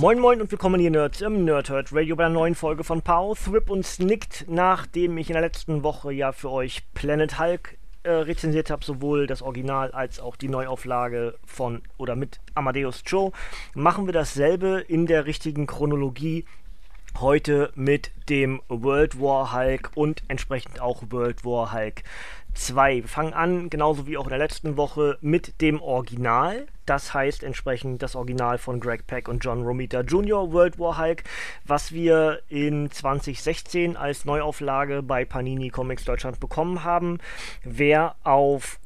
Moin Moin und willkommen hier Nerds im Nerdhurt Radio bei einer neuen Folge von Pow, Thrip und Snicked, nachdem ich in der letzten Woche ja für euch Planet Hulk äh, rezensiert habe, sowohl das Original als auch die Neuauflage von oder mit Amadeus Cho, machen wir dasselbe in der richtigen Chronologie heute mit dem World War Hulk und entsprechend auch World War Hulk 2. Wir fangen an, genauso wie auch in der letzten Woche, mit dem Original. Das heißt entsprechend das Original von Greg Peck und John Romita Jr. World War Hulk, was wir in 2016 als Neuauflage bei Panini Comics Deutschland bekommen haben. Wer auf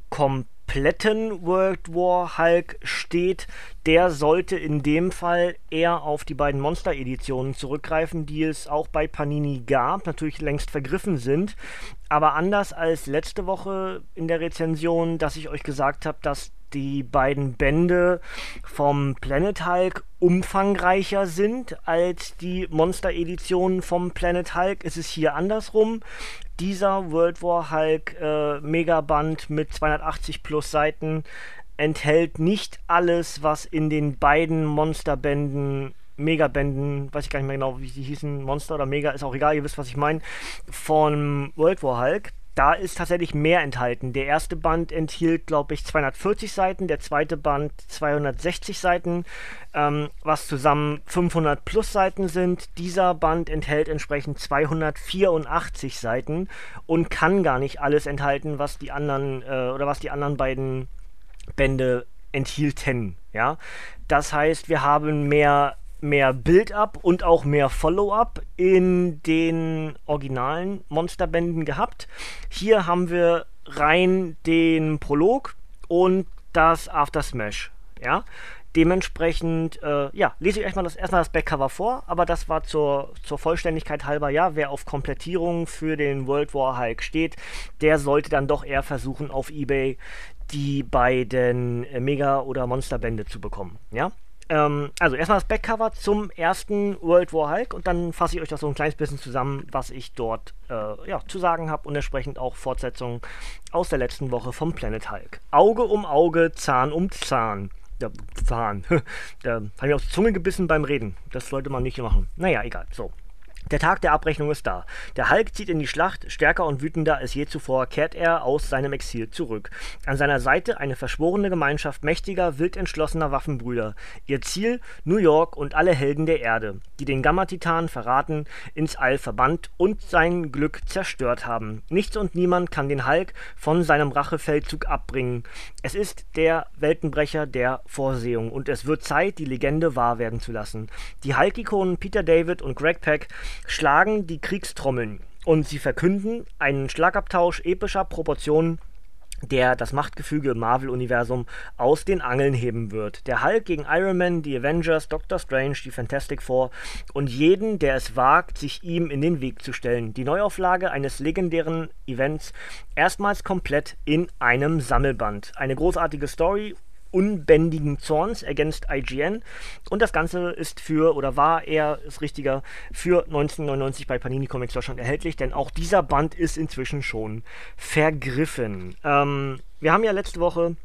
kompletten World War Hulk steht, der sollte in dem Fall eher auf die beiden Monster-Editionen zurückgreifen, die es auch bei Panini gab, natürlich längst vergriffen sind. Aber anders als letzte Woche in der Rezension, dass ich euch gesagt habe, dass die beiden Bände vom Planet Hulk umfangreicher sind als die Monster-Editionen vom Planet Hulk, ist es hier andersrum. Dieser World War Hulk äh, Megaband mit 280 plus Seiten enthält nicht alles, was in den beiden Monsterbänden Megabänden, weiß ich gar nicht mehr genau, wie sie hießen, Monster oder Mega, ist auch egal, ihr wisst, was ich meine, von World War Hulk. Da ist tatsächlich mehr enthalten. Der erste Band enthielt, glaube ich, 240 Seiten, der zweite Band 260 Seiten, ähm, was zusammen 500 plus Seiten sind. Dieser Band enthält entsprechend 284 Seiten und kann gar nicht alles enthalten, was die anderen äh, oder was die anderen beiden Bände enthielten. Ja, das heißt, wir haben mehr mehr Build-up und auch mehr Follow-up in den originalen Monsterbänden gehabt. Hier haben wir rein den Prolog und das After Smash. Ja, dementsprechend, äh, ja, lese ich erstmal das, erstmal das Backcover vor, aber das war zur, zur Vollständigkeit halber, ja, wer auf Komplettierung für den World War Hulk steht, der sollte dann doch eher versuchen, auf Ebay die beiden Mega- oder Monsterbände zu bekommen, ja. Ähm, also erstmal das Backcover zum ersten World War Hulk und dann fasse ich euch das so ein kleines bisschen zusammen, was ich dort äh, ja, zu sagen habe und entsprechend auch Fortsetzungen aus der letzten Woche vom Planet Hulk. Auge um Auge, Zahn um Zahn. Ja, Zahn. da habe ich auf die Zunge gebissen beim Reden. Das sollte man nicht machen. Naja, egal. So. Der Tag der Abrechnung ist da. Der Hulk zieht in die Schlacht, stärker und wütender als je zuvor kehrt er aus seinem Exil zurück. An seiner Seite eine verschworene Gemeinschaft mächtiger, wild entschlossener Waffenbrüder. Ihr Ziel New York und alle Helden der Erde, die den Gamma-Titan verraten, ins All verbannt und sein Glück zerstört haben. Nichts und niemand kann den Hulk von seinem Rachefeldzug abbringen. Es ist der Weltenbrecher der Vorsehung und es wird Zeit, die Legende wahr werden zu lassen. Die Hulk-Ikonen Peter David und Greg Peck schlagen die Kriegstrommeln und sie verkünden einen Schlagabtausch epischer Proportionen der das Machtgefüge im Marvel-Universum aus den Angeln heben wird. Der Hulk gegen Iron Man, die Avengers, Doctor Strange, die Fantastic Four und jeden, der es wagt, sich ihm in den Weg zu stellen. Die Neuauflage eines legendären Events erstmals komplett in einem Sammelband. Eine großartige Story unbändigen Zorns, ergänzt IGN. Und das Ganze ist für, oder war eher, ist richtiger, für 1999 bei Panini Comics Deutschland erhältlich, denn auch dieser Band ist inzwischen schon vergriffen. Ähm, wir haben ja letzte Woche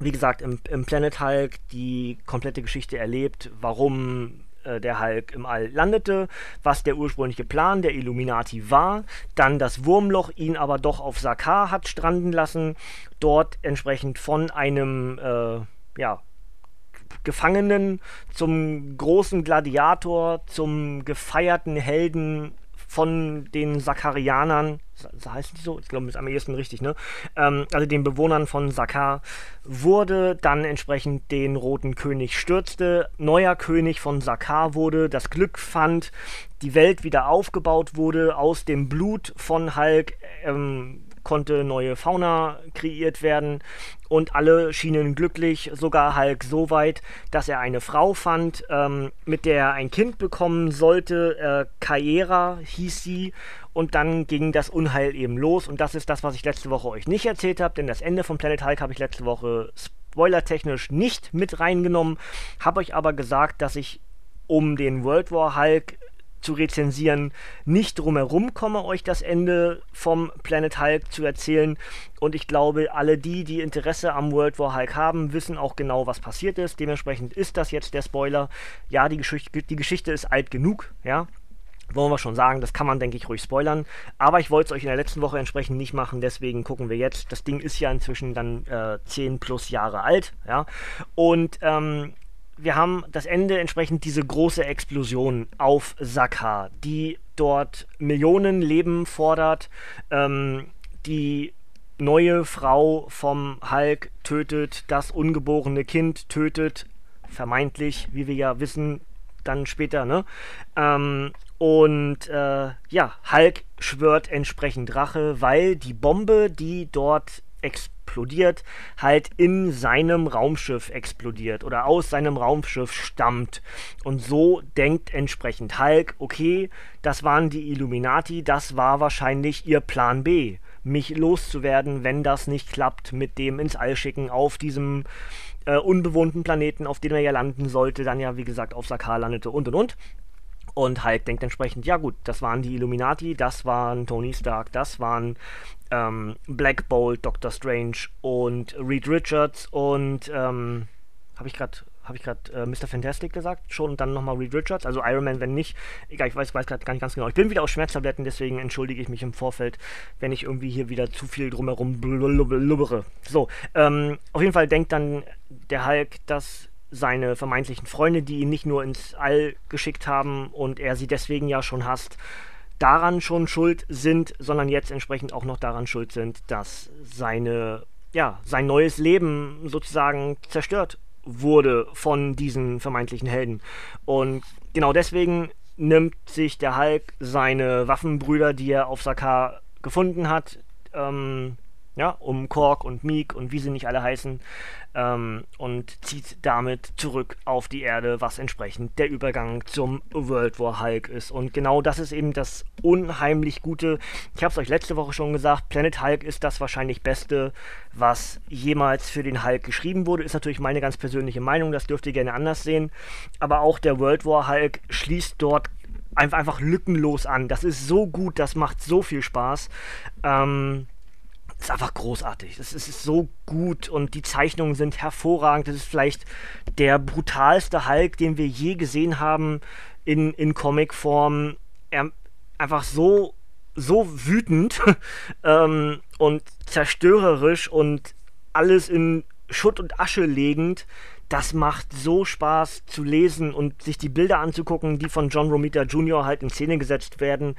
wie gesagt, im, im, Planet Hulk die komplette Geschichte erlebt, warum äh, der Hulk im All landete, was der ursprüngliche Plan der Illuminati war, dann das Wurmloch ihn aber doch auf Sakaar hat stranden lassen, dort entsprechend von einem, äh, ja, Gefangenen zum großen Gladiator, zum gefeierten Helden von den Sakarianern, heißen die so? Ich glaube, das ist am ehesten richtig, ne? Ähm, also den Bewohnern von Sakar wurde dann entsprechend den Roten König stürzte, neuer König von Sakar wurde, das Glück fand, die Welt wieder aufgebaut wurde, aus dem Blut von Hulk ähm, konnte neue Fauna kreiert werden und alle schienen glücklich, sogar Hulk so weit, dass er eine Frau fand, ähm, mit der er ein Kind bekommen sollte. Äh, Kaera hieß sie. Und dann ging das Unheil eben los. Und das ist das, was ich letzte Woche euch nicht erzählt habe, denn das Ende von Planet Hulk habe ich letzte Woche spoilertechnisch nicht mit reingenommen, habe euch aber gesagt, dass ich um den World War Hulk zu rezensieren, nicht drumherum komme, euch das Ende vom Planet Hulk zu erzählen. Und ich glaube, alle die, die Interesse am World War Hulk haben, wissen auch genau, was passiert ist. Dementsprechend ist das jetzt der Spoiler. Ja, die, Geschicht die Geschichte ist alt genug, ja. Wollen wir schon sagen, das kann man, denke ich, ruhig spoilern. Aber ich wollte es euch in der letzten Woche entsprechend nicht machen, deswegen gucken wir jetzt. Das Ding ist ja inzwischen dann äh, 10 plus Jahre alt, ja. Und ähm, wir haben das Ende entsprechend diese große Explosion auf Sakaar, die dort Millionen Leben fordert, ähm, die neue Frau vom Hulk tötet, das ungeborene Kind tötet, vermeintlich, wie wir ja wissen, dann später, ne? Ähm, und äh, ja, Hulk schwört entsprechend Rache, weil die Bombe, die dort explodiert, halt in seinem Raumschiff explodiert oder aus seinem Raumschiff stammt. Und so denkt entsprechend Hulk, okay, das waren die Illuminati, das war wahrscheinlich ihr Plan B, mich loszuwerden, wenn das nicht klappt mit dem ins All schicken auf diesem äh, unbewohnten Planeten, auf dem er ja landen sollte, dann ja wie gesagt auf Sakar landete und und und. Und Hulk denkt entsprechend, ja gut, das waren die Illuminati, das waren Tony Stark, das waren ähm, Black Bolt, Doctor Strange und Reed Richards und ähm, habe ich gerade habe ich gerade äh, Mr. Fantastic gesagt schon und dann nochmal Reed Richards, also Iron Man, wenn nicht, egal, ich weiß, weiß gerade gar nicht ganz genau. Ich bin wieder auf Schmerztabletten, deswegen entschuldige ich mich im Vorfeld, wenn ich irgendwie hier wieder zu viel drumherum blubbere. So, ähm, auf jeden Fall denkt dann der Hulk, dass seine vermeintlichen Freunde, die ihn nicht nur ins All geschickt haben und er sie deswegen ja schon hasst, daran schon schuld sind, sondern jetzt entsprechend auch noch daran schuld sind, dass seine, ja, sein neues Leben sozusagen zerstört wurde von diesen vermeintlichen Helden. Und genau deswegen nimmt sich der Hulk seine Waffenbrüder, die er auf Sakaar gefunden hat, ähm, ja, um Kork und Meek und wie sie nicht alle heißen, ähm, und zieht damit zurück auf die Erde, was entsprechend der Übergang zum World War Hulk ist. Und genau das ist eben das unheimlich Gute. Ich habe es euch letzte Woche schon gesagt, Planet Hulk ist das wahrscheinlich Beste, was jemals für den Hulk geschrieben wurde. Ist natürlich meine ganz persönliche Meinung, das dürft ihr gerne anders sehen. Aber auch der World War Hulk schließt dort einfach, einfach lückenlos an. Das ist so gut, das macht so viel Spaß. Ähm, ist einfach großartig. Es ist so gut und die Zeichnungen sind hervorragend. Das ist vielleicht der brutalste Hulk, den wir je gesehen haben in, in Comicform. Er einfach so, so wütend ähm, und zerstörerisch und alles in Schutt und Asche legend. Das macht so Spaß zu lesen und sich die Bilder anzugucken, die von John Romita Jr. halt in Szene gesetzt werden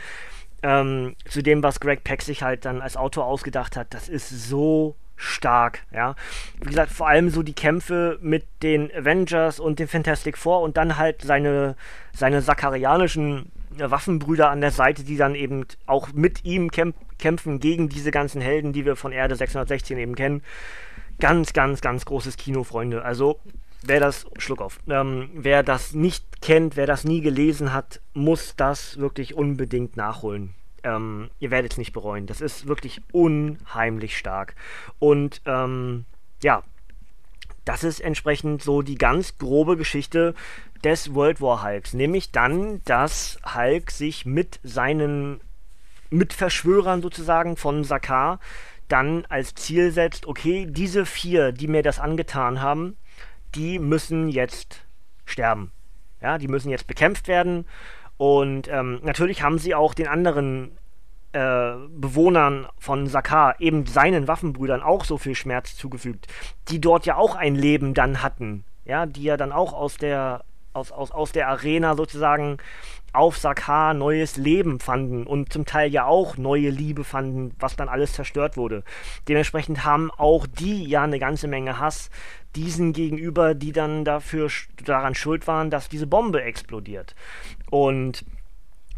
ähm, zu dem, was Greg Peck sich halt dann als Autor ausgedacht hat, das ist so stark, ja. Wie gesagt, vor allem so die Kämpfe mit den Avengers und den Fantastic Four und dann halt seine, seine sakarianischen äh, Waffenbrüder an der Seite, die dann eben auch mit ihm kämp kämpfen gegen diese ganzen Helden, die wir von Erde 616 eben kennen. Ganz, ganz, ganz großes Kino, Freunde. Also wer das, Schluck auf, ähm, wer das nicht kennt, wer das nie gelesen hat, muss das wirklich unbedingt nachholen. Ähm, ihr werdet es nicht bereuen. Das ist wirklich unheimlich stark. Und ähm, ja, das ist entsprechend so die ganz grobe Geschichte des World War Hulks. Nämlich dann, dass Hulk sich mit seinen Mitverschwörern sozusagen von Sakar dann als Ziel setzt, okay, diese vier, die mir das angetan haben, die müssen jetzt sterben. Ja, die müssen jetzt bekämpft werden. Und ähm, natürlich haben sie auch den anderen äh, Bewohnern von Sakar, eben seinen Waffenbrüdern, auch so viel Schmerz zugefügt, die dort ja auch ein Leben dann hatten. Ja, die ja dann auch aus der, aus, aus, aus der Arena sozusagen auf Sakar neues Leben fanden und zum Teil ja auch neue Liebe fanden, was dann alles zerstört wurde. Dementsprechend haben auch die ja eine ganze Menge Hass diesen gegenüber, die dann dafür daran schuld waren, dass diese Bombe explodiert. Und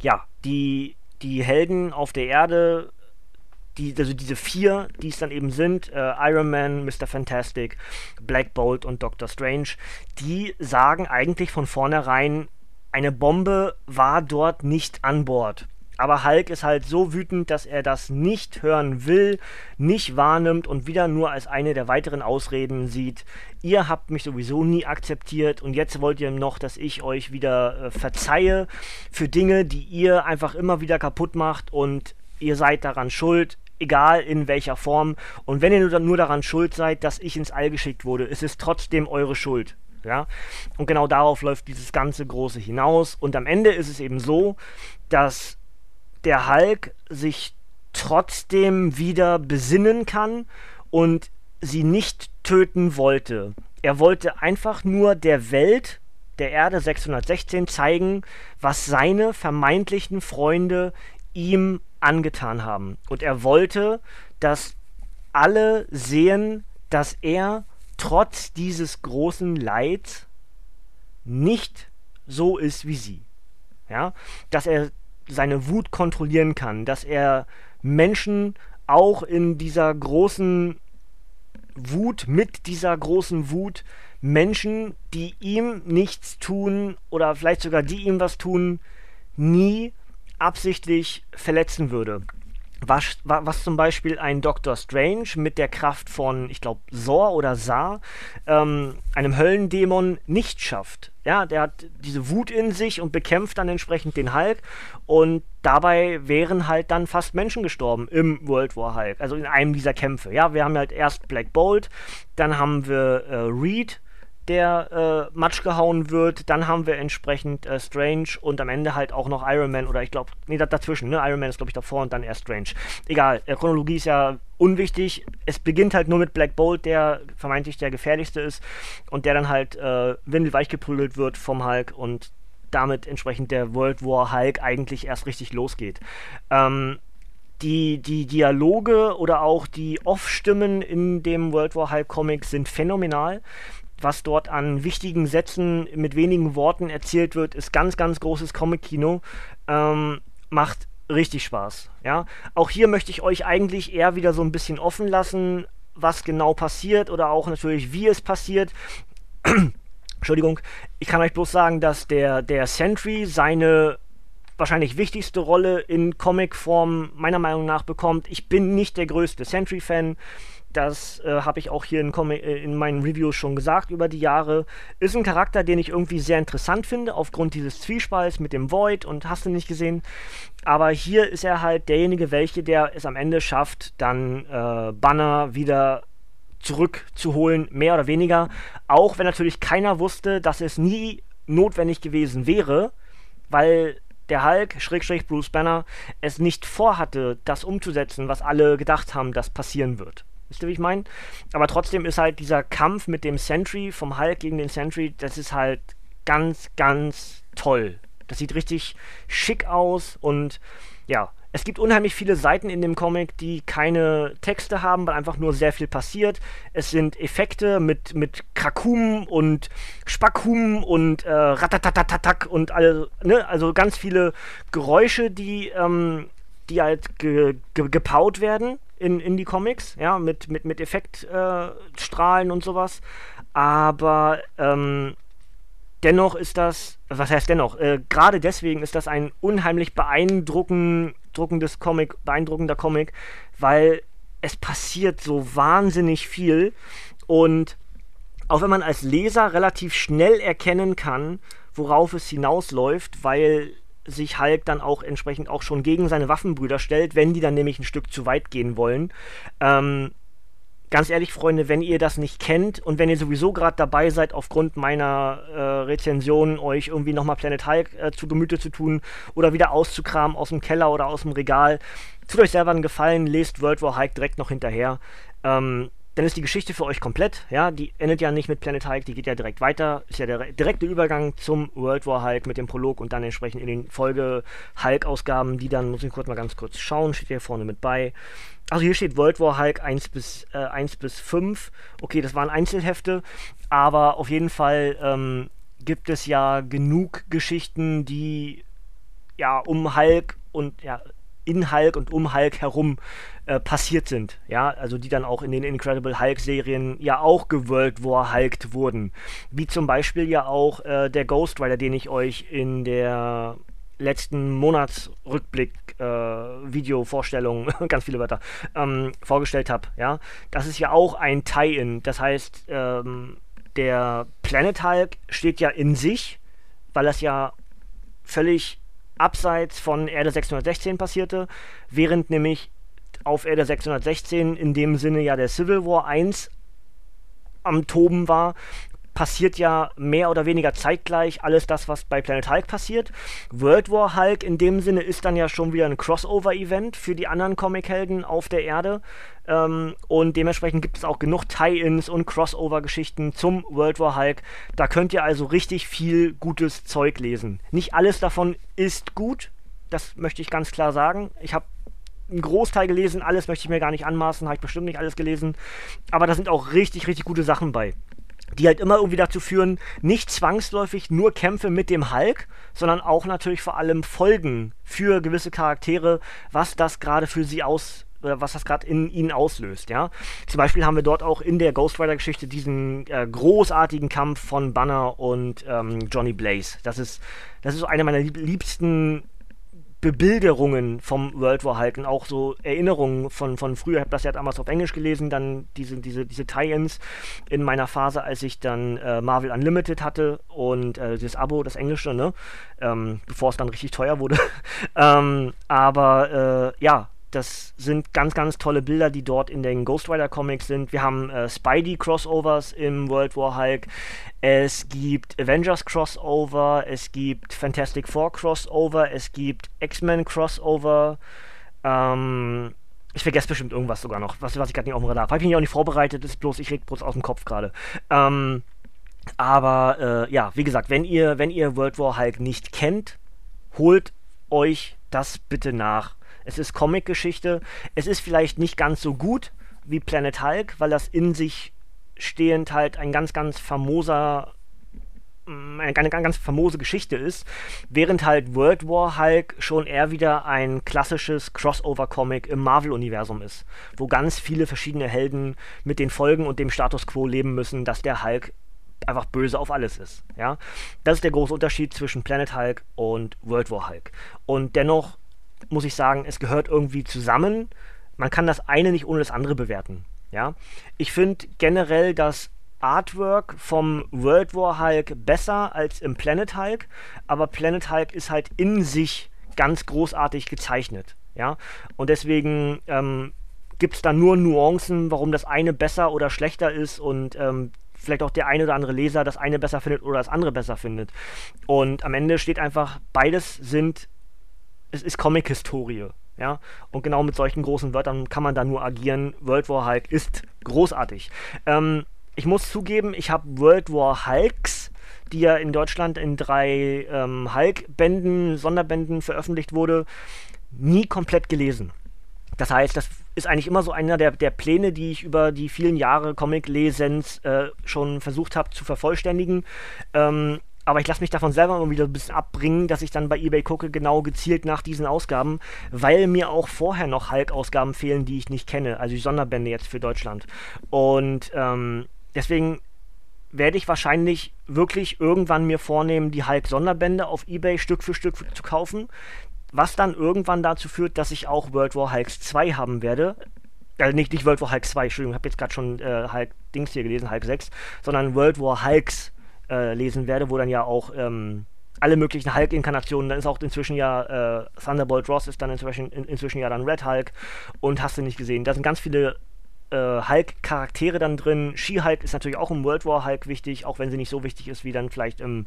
ja, die, die Helden auf der Erde die, also diese vier, die es dann eben sind, äh, Iron Man, Mr. Fantastic, Black Bolt und Doctor Strange, die sagen eigentlich von vornherein, eine Bombe war dort nicht an Bord. Aber Hulk ist halt so wütend, dass er das nicht hören will, nicht wahrnimmt und wieder nur als eine der weiteren Ausreden sieht. Ihr habt mich sowieso nie akzeptiert und jetzt wollt ihr noch, dass ich euch wieder äh, verzeihe für Dinge, die ihr einfach immer wieder kaputt macht und ihr seid daran schuld egal in welcher Form. Und wenn ihr nur, daran schuld seid, dass ich ins All geschickt wurde, ist es trotzdem eure Schuld. Ja? Und genau darauf läuft dieses ganze Große hinaus. Und am Ende ist es eben so, dass der Hulk sich trotzdem wieder besinnen kann und sie nicht töten wollte. Er wollte einfach nur der Welt, der Erde 616, zeigen, was seine vermeintlichen Freunde ihm angetan haben. Und er wollte, dass alle sehen, dass er trotz dieses großen Leids nicht so ist wie sie. Ja, dass er seine Wut kontrollieren kann, dass er Menschen auch in dieser großen Wut, mit dieser großen Wut, Menschen, die ihm nichts tun oder vielleicht sogar die ihm was tun, nie absichtlich verletzen würde. Was, was zum Beispiel ein Doctor Strange mit der Kraft von, ich glaube, Sor oder Sa, ähm, einem Höllendämon nicht schafft. Ja, der hat diese Wut in sich und bekämpft dann entsprechend den Hulk und dabei wären halt dann fast Menschen gestorben im World War Hulk, also in einem dieser Kämpfe. Ja, wir haben halt erst Black Bolt, dann haben wir äh, Reed, der äh, Matsch gehauen wird. Dann haben wir entsprechend äh, Strange und am Ende halt auch noch Iron Man oder ich glaube, nee, dazwischen, ne? Iron Man ist glaube ich davor und dann erst Strange. Egal, äh, Chronologie ist ja unwichtig. Es beginnt halt nur mit Black Bolt, der vermeintlich der gefährlichste ist und der dann halt äh, windelweich geprügelt wird vom Hulk und damit entsprechend der World War Hulk eigentlich erst richtig losgeht. Ähm, die, die Dialoge oder auch die Off-Stimmen in dem World War Hulk Comic sind phänomenal was dort an wichtigen Sätzen mit wenigen Worten erzählt wird, ist ganz, ganz großes Comic-Kino. Ähm, macht richtig Spaß. Ja? Auch hier möchte ich euch eigentlich eher wieder so ein bisschen offen lassen, was genau passiert oder auch natürlich, wie es passiert. Entschuldigung, ich kann euch bloß sagen, dass der, der Sentry seine wahrscheinlich wichtigste Rolle in Comicform meiner Meinung nach bekommt. Ich bin nicht der größte Sentry-Fan. Das äh, habe ich auch hier in, äh, in, meinen Reviews schon gesagt über die Jahre. Ist ein Charakter, den ich irgendwie sehr interessant finde, aufgrund dieses Zwiespalts mit dem Void und hast du nicht gesehen. Aber hier ist er halt derjenige, welche, der es am Ende schafft, dann äh, Banner wieder zurückzuholen, mehr oder weniger. Auch wenn natürlich keiner wusste, dass es nie notwendig gewesen wäre, weil der Hulk, Schrägstrich Bruce Banner, es nicht vorhatte, das umzusetzen, was alle gedacht haben, dass passieren wird. Wisst ihr, wie ich meine? Aber trotzdem ist halt dieser Kampf mit dem Sentry, vom Hulk gegen den Sentry, das ist halt ganz, ganz toll. Das sieht richtig schick aus und ja, es gibt unheimlich viele Seiten in dem Comic, die keine Texte haben, weil einfach nur sehr viel passiert. Es sind Effekte mit, mit Krakum und Spackhum und äh, Ratatatatatak und alle, ne, also ganz viele Geräusche, die, ähm, die halt ge, ge, gepaut werden in, in die Comics, ja, mit, mit, mit Effektstrahlen äh, und sowas. Aber ähm, dennoch ist das, was heißt dennoch, äh, gerade deswegen ist das ein unheimlich beeindruckendes Comic, beeindruckender Comic, weil es passiert so wahnsinnig viel und auch wenn man als Leser relativ schnell erkennen kann, worauf es hinausläuft, weil sich Hulk dann auch entsprechend auch schon gegen seine Waffenbrüder stellt, wenn die dann nämlich ein Stück zu weit gehen wollen. Ähm, ganz ehrlich, Freunde, wenn ihr das nicht kennt und wenn ihr sowieso gerade dabei seid, aufgrund meiner äh, Rezension euch irgendwie nochmal Planet Hulk äh, zu Gemüte zu tun oder wieder auszukramen aus dem Keller oder aus dem Regal, tut euch selber einen Gefallen, lest World War Hulk direkt noch hinterher. Ähm, dann ist die Geschichte für euch komplett. Ja, die endet ja nicht mit Planet Hulk, die geht ja direkt weiter. Ist ja der direkte Übergang zum World War Hulk mit dem Prolog und dann entsprechend in den Folge Hulk-Ausgaben, die dann, muss ich kurz mal ganz kurz schauen, steht hier vorne mit bei. Also hier steht World War Hulk 1 bis, äh, 1 bis 5. Okay, das waren Einzelhefte, aber auf jeden Fall ähm, gibt es ja genug Geschichten, die ja um Hulk und ja in Hulk und um Hulk herum äh, passiert sind. Ja, also die dann auch in den Incredible Hulk-Serien ja auch geworld war Hulked wurden. Wie zum Beispiel ja auch äh, der Ghost Rider, den ich euch in der letzten Monatsrückblick, äh, ganz viele Wörter, ähm, vorgestellt habe. Ja, das ist ja auch ein Tie-In. Das heißt, ähm, der Planet Hulk steht ja in sich, weil das ja völlig abseits von Erde 616 passierte, während nämlich auf Erde 616 in dem Sinne ja der Civil War 1 am Toben war, passiert ja mehr oder weniger zeitgleich alles das, was bei Planet Hulk passiert. World War Hulk in dem Sinne ist dann ja schon wieder ein Crossover-Event für die anderen Comichelden auf der Erde. Ähm, und dementsprechend gibt es auch genug Tie-Ins und Crossover-Geschichten zum World War Hulk. Da könnt ihr also richtig viel gutes Zeug lesen. Nicht alles davon ist gut, das möchte ich ganz klar sagen. Ich habe einen Großteil gelesen, alles möchte ich mir gar nicht anmaßen, habe ich bestimmt nicht alles gelesen. Aber da sind auch richtig, richtig gute Sachen bei die halt immer irgendwie dazu führen, nicht zwangsläufig nur Kämpfe mit dem Hulk, sondern auch natürlich vor allem Folgen für gewisse Charaktere, was das gerade für sie aus was das gerade in ihnen auslöst, ja. Zum Beispiel haben wir dort auch in der Ghost Rider-Geschichte diesen äh, großartigen Kampf von Banner und ähm, Johnny Blaze. Das ist, das ist so eine meiner liebsten Bebilderungen vom World War halt und auch so Erinnerungen von, von früher. Ich habe das ja damals auf Englisch gelesen, dann diese, diese, diese Tie-Ins in meiner Phase, als ich dann äh, Marvel Unlimited hatte und äh, das Abo, das Englische, ne? Ähm, bevor es dann richtig teuer wurde. ähm, aber äh, ja, das sind ganz, ganz tolle Bilder, die dort in den Ghost Rider Comics sind. Wir haben äh, Spidey Crossovers im World War Hulk. Es gibt Avengers Crossover. Es gibt Fantastic Four Crossover. Es gibt X-Men Crossover. Ähm, ich vergesse bestimmt irgendwas sogar noch, was, was ich gerade nicht auf dem Radar habe. Habe ich mich auch nicht vorbereitet, ist bloß, ich rede bloß aus dem Kopf gerade. Ähm, aber äh, ja, wie gesagt, wenn ihr, wenn ihr World War Hulk nicht kennt, holt euch das bitte nach es ist Comic-Geschichte. Es ist vielleicht nicht ganz so gut wie Planet Hulk, weil das in sich stehend halt ein ganz, ganz famoser mm, eine ganz, ganz famose Geschichte ist, während halt World War Hulk schon eher wieder ein klassisches Crossover-Comic im Marvel-Universum ist, wo ganz viele verschiedene Helden mit den Folgen und dem Status quo leben müssen, dass der Hulk einfach böse auf alles ist. Ja? Das ist der große Unterschied zwischen Planet Hulk und World War Hulk. Und dennoch muss ich sagen, es gehört irgendwie zusammen. Man kann das eine nicht ohne das andere bewerten. Ja? Ich finde generell das Artwork vom World War Hulk besser als im Planet Hulk, aber Planet Hulk ist halt in sich ganz großartig gezeichnet. Ja? Und deswegen ähm, gibt es da nur Nuancen, warum das eine besser oder schlechter ist und ähm, vielleicht auch der eine oder andere Leser das eine besser findet oder das andere besser findet. Und am Ende steht einfach, beides sind es ist Comic-Historie. Ja, und genau mit solchen großen Wörtern kann man da nur agieren. World War Hulk ist großartig. Ähm, ich muss zugeben, ich habe World War Hulks, die ja in Deutschland in drei ähm, Hulk-Bänden, Sonderbänden veröffentlicht wurde, nie komplett gelesen. Das heißt, das ist eigentlich immer so einer der, der Pläne, die ich über die vielen Jahre Comic-Lesens äh, schon versucht habe zu vervollständigen. Ähm, aber ich lasse mich davon selber immer wieder ein bisschen abbringen, dass ich dann bei eBay gucke, genau gezielt nach diesen Ausgaben, weil mir auch vorher noch Hulk-Ausgaben fehlen, die ich nicht kenne, also die Sonderbände jetzt für Deutschland. Und ähm, deswegen werde ich wahrscheinlich wirklich irgendwann mir vornehmen, die Hulk-Sonderbände auf eBay Stück für Stück zu kaufen, was dann irgendwann dazu führt, dass ich auch World War Hulks 2 haben werde. Äh, nicht, nicht World War Hulk 2, Entschuldigung, ich habe jetzt gerade schon äh, Hulk Dings hier gelesen, Hulk 6, sondern World War Hulks äh, lesen werde, wo dann ja auch ähm, alle möglichen Hulk-Inkarnationen, dann ist auch inzwischen ja äh, Thunderbolt Ross ist dann inzwischen, in, inzwischen ja dann Red Hulk und hast du nicht gesehen. Da sind ganz viele äh, Hulk-Charaktere dann drin. She-Hulk ist natürlich auch im World War Hulk wichtig, auch wenn sie nicht so wichtig ist wie dann vielleicht im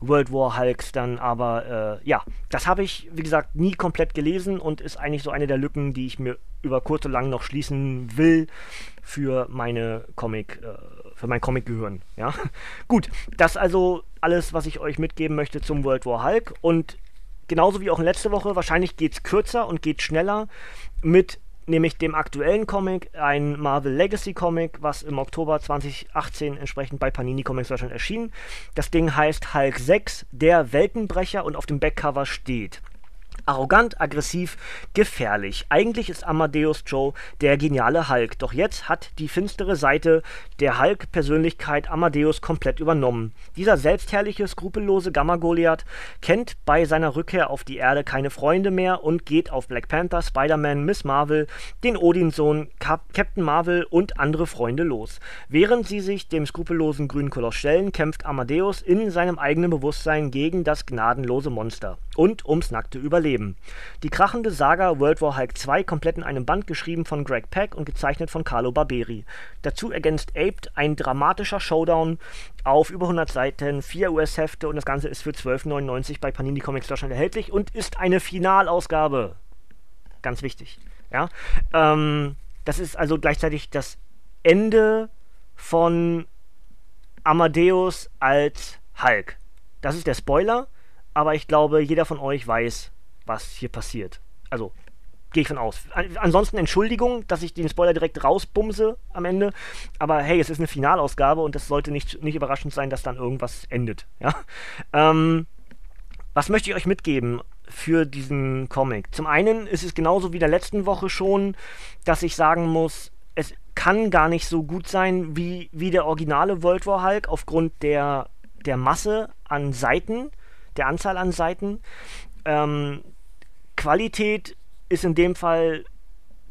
World War Hulks dann. Aber äh, ja, das habe ich, wie gesagt, nie komplett gelesen und ist eigentlich so eine der Lücken, die ich mir über kurz oder lang noch schließen will für meine Comic, äh, für mein Comic-Gehirn. Ja? Gut, das also alles, was ich euch mitgeben möchte zum World War Hulk und genauso wie auch letzte Woche, wahrscheinlich geht es kürzer und geht schneller mit nämlich dem aktuellen Comic, ein Marvel Legacy Comic, was im Oktober 2018 entsprechend bei Panini Comics Deutschland erschien. Das Ding heißt Hulk 6, der Weltenbrecher und auf dem Backcover steht Arrogant, aggressiv, gefährlich. Eigentlich ist Amadeus Joe der geniale Hulk, doch jetzt hat die finstere Seite der Hulk-Persönlichkeit Amadeus komplett übernommen. Dieser selbstherrliche, skrupellose Gamma-Goliath kennt bei seiner Rückkehr auf die Erde keine Freunde mehr und geht auf Black Panther, Spider-Man, Miss Marvel, den Odinsohn, Cap Captain Marvel und andere Freunde los. Während sie sich dem skrupellosen grünen Koloss stellen, kämpft Amadeus in seinem eigenen Bewusstsein gegen das gnadenlose Monster und ums nackte Überleben. Die krachende Saga World War Hulk 2 komplett in einem Band geschrieben von Greg Peck und gezeichnet von Carlo Barberi. Dazu ergänzt Aped ein dramatischer Showdown auf über 100 Seiten, 4 US-Hefte und das Ganze ist für 12,99 bei Panini Comics Deutschland erhältlich und ist eine Finalausgabe. Ganz wichtig. Ja? Ähm, das ist also gleichzeitig das Ende von Amadeus als Hulk. Das ist der Spoiler, aber ich glaube, jeder von euch weiß, was hier passiert. Also, gehe ich von aus. Ansonsten Entschuldigung, dass ich den Spoiler direkt rausbumse am Ende. Aber hey, es ist eine Finalausgabe und es sollte nicht, nicht überraschend sein, dass dann irgendwas endet. Ja? Ähm, was möchte ich euch mitgeben für diesen Comic? Zum einen ist es genauso wie der letzten Woche schon, dass ich sagen muss, es kann gar nicht so gut sein wie, wie der originale World War Hulk aufgrund der, der Masse an Seiten, der Anzahl an Seiten. Ähm, Qualität ist in dem Fall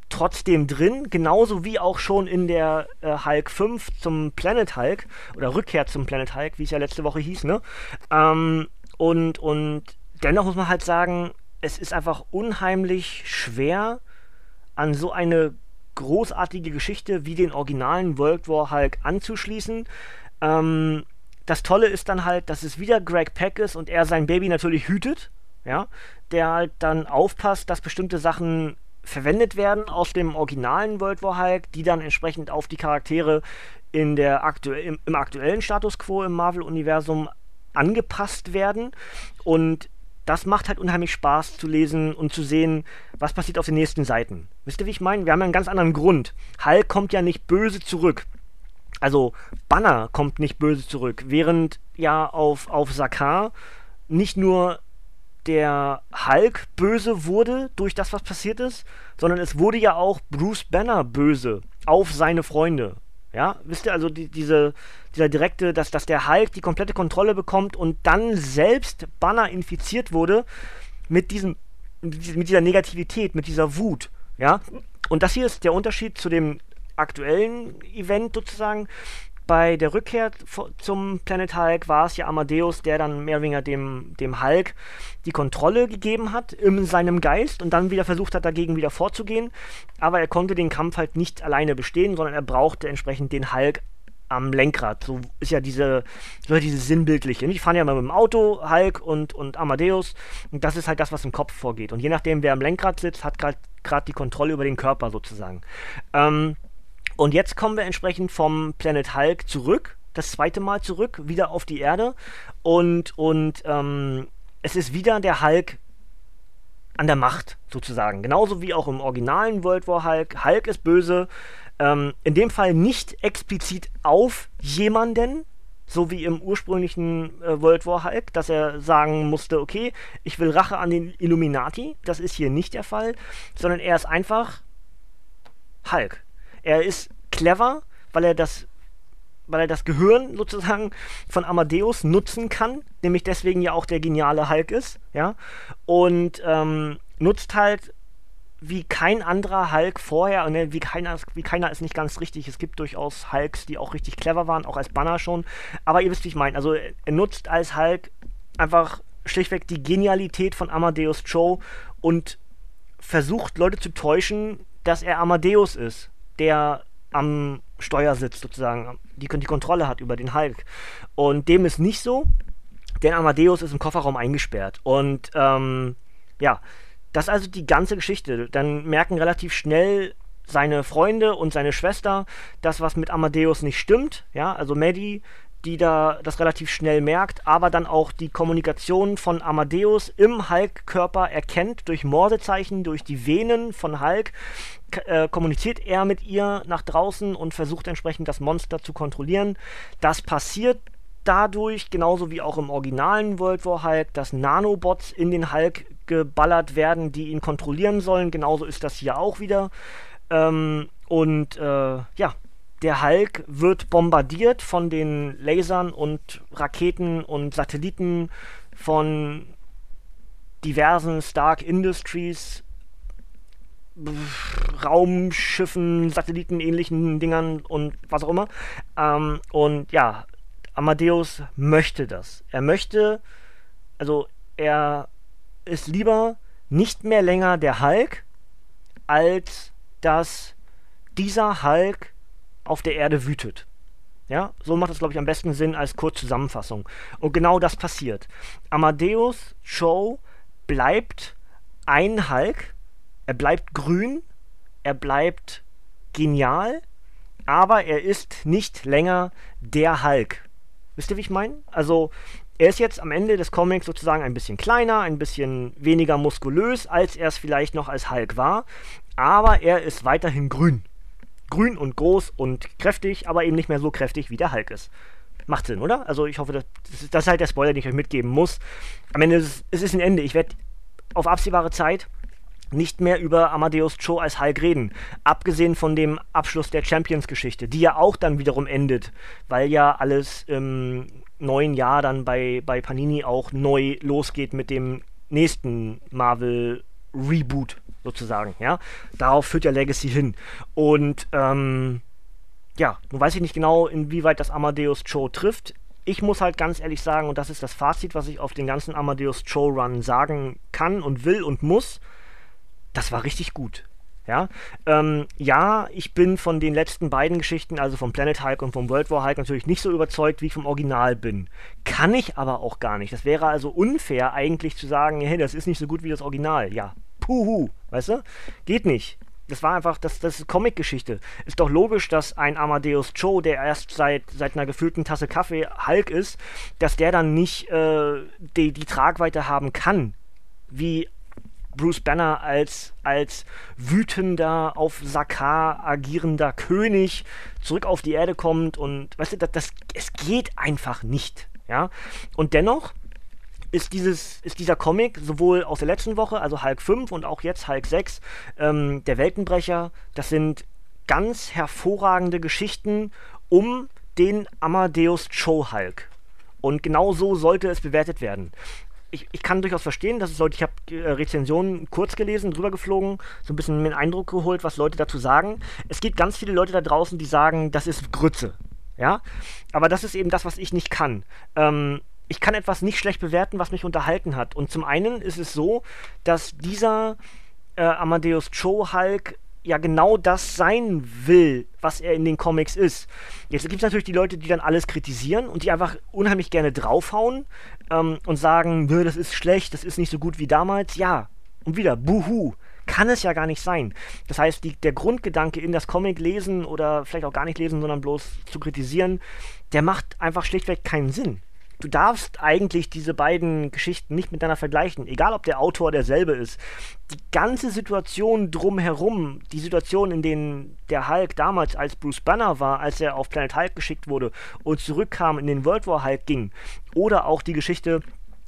trotzdem drin, genauso wie auch schon in der äh, Hulk 5 zum Planet Hulk oder Rückkehr zum Planet Hulk, wie es ja letzte Woche hieß, ne? Ähm, und, und dennoch muss man halt sagen, es ist einfach unheimlich schwer, an so eine großartige Geschichte wie den originalen World War Hulk anzuschließen. Ähm, das Tolle ist dann halt, dass es wieder Greg Peck ist und er sein Baby natürlich hütet ja, der halt dann aufpasst, dass bestimmte Sachen verwendet werden aus dem originalen World War Hulk, die dann entsprechend auf die Charaktere in der aktu im, im aktuellen Status quo im Marvel-Universum angepasst werden. Und das macht halt unheimlich Spaß zu lesen und zu sehen, was passiert auf den nächsten Seiten. Wisst ihr, wie ich meine? Wir haben einen ganz anderen Grund. Hulk kommt ja nicht böse zurück. Also Banner kommt nicht böse zurück, während ja auf, auf Sakaar nicht nur der Hulk böse wurde durch das, was passiert ist, sondern es wurde ja auch Bruce Banner böse auf seine Freunde. Ja, wisst ihr, also die, diese, dieser direkte, dass, dass der Hulk die komplette Kontrolle bekommt und dann selbst Banner infiziert wurde mit diesem, mit dieser Negativität, mit dieser Wut. Ja, und das hier ist der Unterschied zu dem aktuellen Event sozusagen, bei der Rückkehr zum Planet Hulk war es ja Amadeus, der dann mehr oder weniger dem, dem Hulk die Kontrolle gegeben hat in seinem Geist und dann wieder versucht hat, dagegen wieder vorzugehen. Aber er konnte den Kampf halt nicht alleine bestehen, sondern er brauchte entsprechend den Hulk am Lenkrad. So ist ja diese, so diese sinnbildliche. Ich fahre ja mal mit dem Auto, Hulk und, und Amadeus. Und das ist halt das, was im Kopf vorgeht. Und je nachdem, wer am Lenkrad sitzt, hat gerade die Kontrolle über den Körper sozusagen. Ähm, und jetzt kommen wir entsprechend vom Planet Hulk zurück, das zweite Mal zurück, wieder auf die Erde. Und, und ähm, es ist wieder der Hulk an der Macht, sozusagen. Genauso wie auch im originalen World War Hulk. Hulk ist böse. Ähm, in dem Fall nicht explizit auf jemanden, so wie im ursprünglichen äh, World War Hulk, dass er sagen musste, okay, ich will Rache an den Illuminati. Das ist hier nicht der Fall, sondern er ist einfach Hulk. Er ist clever, weil er das weil er das Gehirn sozusagen von Amadeus nutzen kann, nämlich deswegen ja auch der geniale Hulk ist, ja, und ähm, nutzt halt wie kein anderer Hulk vorher, und ne, wie keiner, wie keiner ist nicht ganz richtig. Es gibt durchaus Hulks, die auch richtig clever waren, auch als Banner schon. Aber ihr wisst, wie ich meine. Also er nutzt als Hulk einfach schlichtweg die Genialität von Amadeus Cho und versucht Leute zu täuschen, dass er Amadeus ist der am Steuer sitzt, sozusagen, die, die Kontrolle hat über den Hulk. Und dem ist nicht so, denn Amadeus ist im Kofferraum eingesperrt. Und ähm, ja, das ist also die ganze Geschichte. Dann merken relativ schnell seine Freunde und seine Schwester, dass was mit Amadeus nicht stimmt. Ja, also Maddie die da das relativ schnell merkt, aber dann auch die Kommunikation von Amadeus im Hulk-Körper erkennt durch Mordezeichen, durch die Venen von Hulk, äh, kommuniziert er mit ihr nach draußen und versucht entsprechend das Monster zu kontrollieren. Das passiert dadurch, genauso wie auch im originalen World War Hulk, dass Nanobots in den Hulk geballert werden, die ihn kontrollieren sollen. Genauso ist das hier auch wieder. Ähm, und äh, ja, der Hulk wird bombardiert von den Lasern und Raketen und Satelliten von diversen Stark Industries, Raumschiffen, Satellitenähnlichen Dingern und was auch immer. Ähm, und ja, Amadeus möchte das. Er möchte, also er ist lieber nicht mehr länger der Hulk, als dass dieser Hulk auf der Erde wütet. Ja, so macht es, glaube ich, am besten Sinn als Kurzzusammenfassung. Und genau das passiert. Amadeus Show bleibt ein Hulk, er bleibt grün, er bleibt genial, aber er ist nicht länger der Hulk. Wisst ihr, wie ich meine? Also, er ist jetzt am Ende des Comics sozusagen ein bisschen kleiner, ein bisschen weniger muskulös, als er es vielleicht noch als Hulk war, aber er ist weiterhin grün grün und groß und kräftig, aber eben nicht mehr so kräftig, wie der Hulk ist. Macht Sinn, oder? Also ich hoffe, das, das ist halt der Spoiler, den ich euch mitgeben muss. Am Ende ist es ist ein Ende. Ich werde auf absehbare Zeit nicht mehr über Amadeus Cho als Hulk reden. Abgesehen von dem Abschluss der Champions-Geschichte, die ja auch dann wiederum endet, weil ja alles im neuen Jahr dann bei, bei Panini auch neu losgeht mit dem nächsten Marvel Reboot sozusagen, ja. Darauf führt ja Legacy hin. Und ähm, ja, nun weiß ich nicht genau, inwieweit das Amadeus Cho trifft. Ich muss halt ganz ehrlich sagen, und das ist das Fazit, was ich auf den ganzen Amadeus Cho Run sagen kann und will und muss, das war richtig gut. Ja, ähm, ja, ich bin von den letzten beiden Geschichten, also vom Planet Hulk und vom World War Hulk, natürlich nicht so überzeugt, wie ich vom Original bin. Kann ich aber auch gar nicht. Das wäre also unfair, eigentlich zu sagen, hey, das ist nicht so gut wie das Original. Ja, puhu, weißt du? Geht nicht. Das war einfach, das, das ist Comic-Geschichte. Ist doch logisch, dass ein Amadeus Cho, der erst seit, seit einer gefüllten Tasse Kaffee Hulk ist, dass der dann nicht äh, die, die Tragweite haben kann, wie Bruce Banner als, als wütender, auf Sakar agierender König zurück auf die Erde kommt und, weißt du, das, das, es geht einfach nicht, ja. Und dennoch ist, dieses, ist dieser Comic sowohl aus der letzten Woche, also Hulk 5 und auch jetzt Hulk 6, ähm, der Weltenbrecher, das sind ganz hervorragende Geschichten um den Amadeus Cho Hulk. Und genau so sollte es bewertet werden ich, ich kann durchaus verstehen, dass es Leute, ich habe äh, Rezensionen kurz gelesen, drüber geflogen, so ein bisschen mir einen Eindruck geholt, was Leute dazu sagen. Es gibt ganz viele Leute da draußen, die sagen, das ist Grütze. Ja, aber das ist eben das, was ich nicht kann. Ähm, ich kann etwas nicht schlecht bewerten, was mich unterhalten hat. Und zum einen ist es so, dass dieser äh, Amadeus Cho Hulk ja genau das sein will, was er in den Comics ist. Jetzt gibt es natürlich die Leute, die dann alles kritisieren und die einfach unheimlich gerne draufhauen ähm, und sagen, das ist schlecht, das ist nicht so gut wie damals. Ja, und wieder, buhu, kann es ja gar nicht sein. Das heißt, die, der Grundgedanke in das Comic lesen oder vielleicht auch gar nicht lesen, sondern bloß zu kritisieren, der macht einfach schlichtweg keinen Sinn du darfst eigentlich diese beiden Geschichten nicht miteinander vergleichen, egal ob der Autor derselbe ist. Die ganze Situation drumherum, die Situation, in denen der Hulk damals als Bruce Banner war, als er auf Planet Hulk geschickt wurde und zurückkam in den World War Hulk ging, oder auch die Geschichte,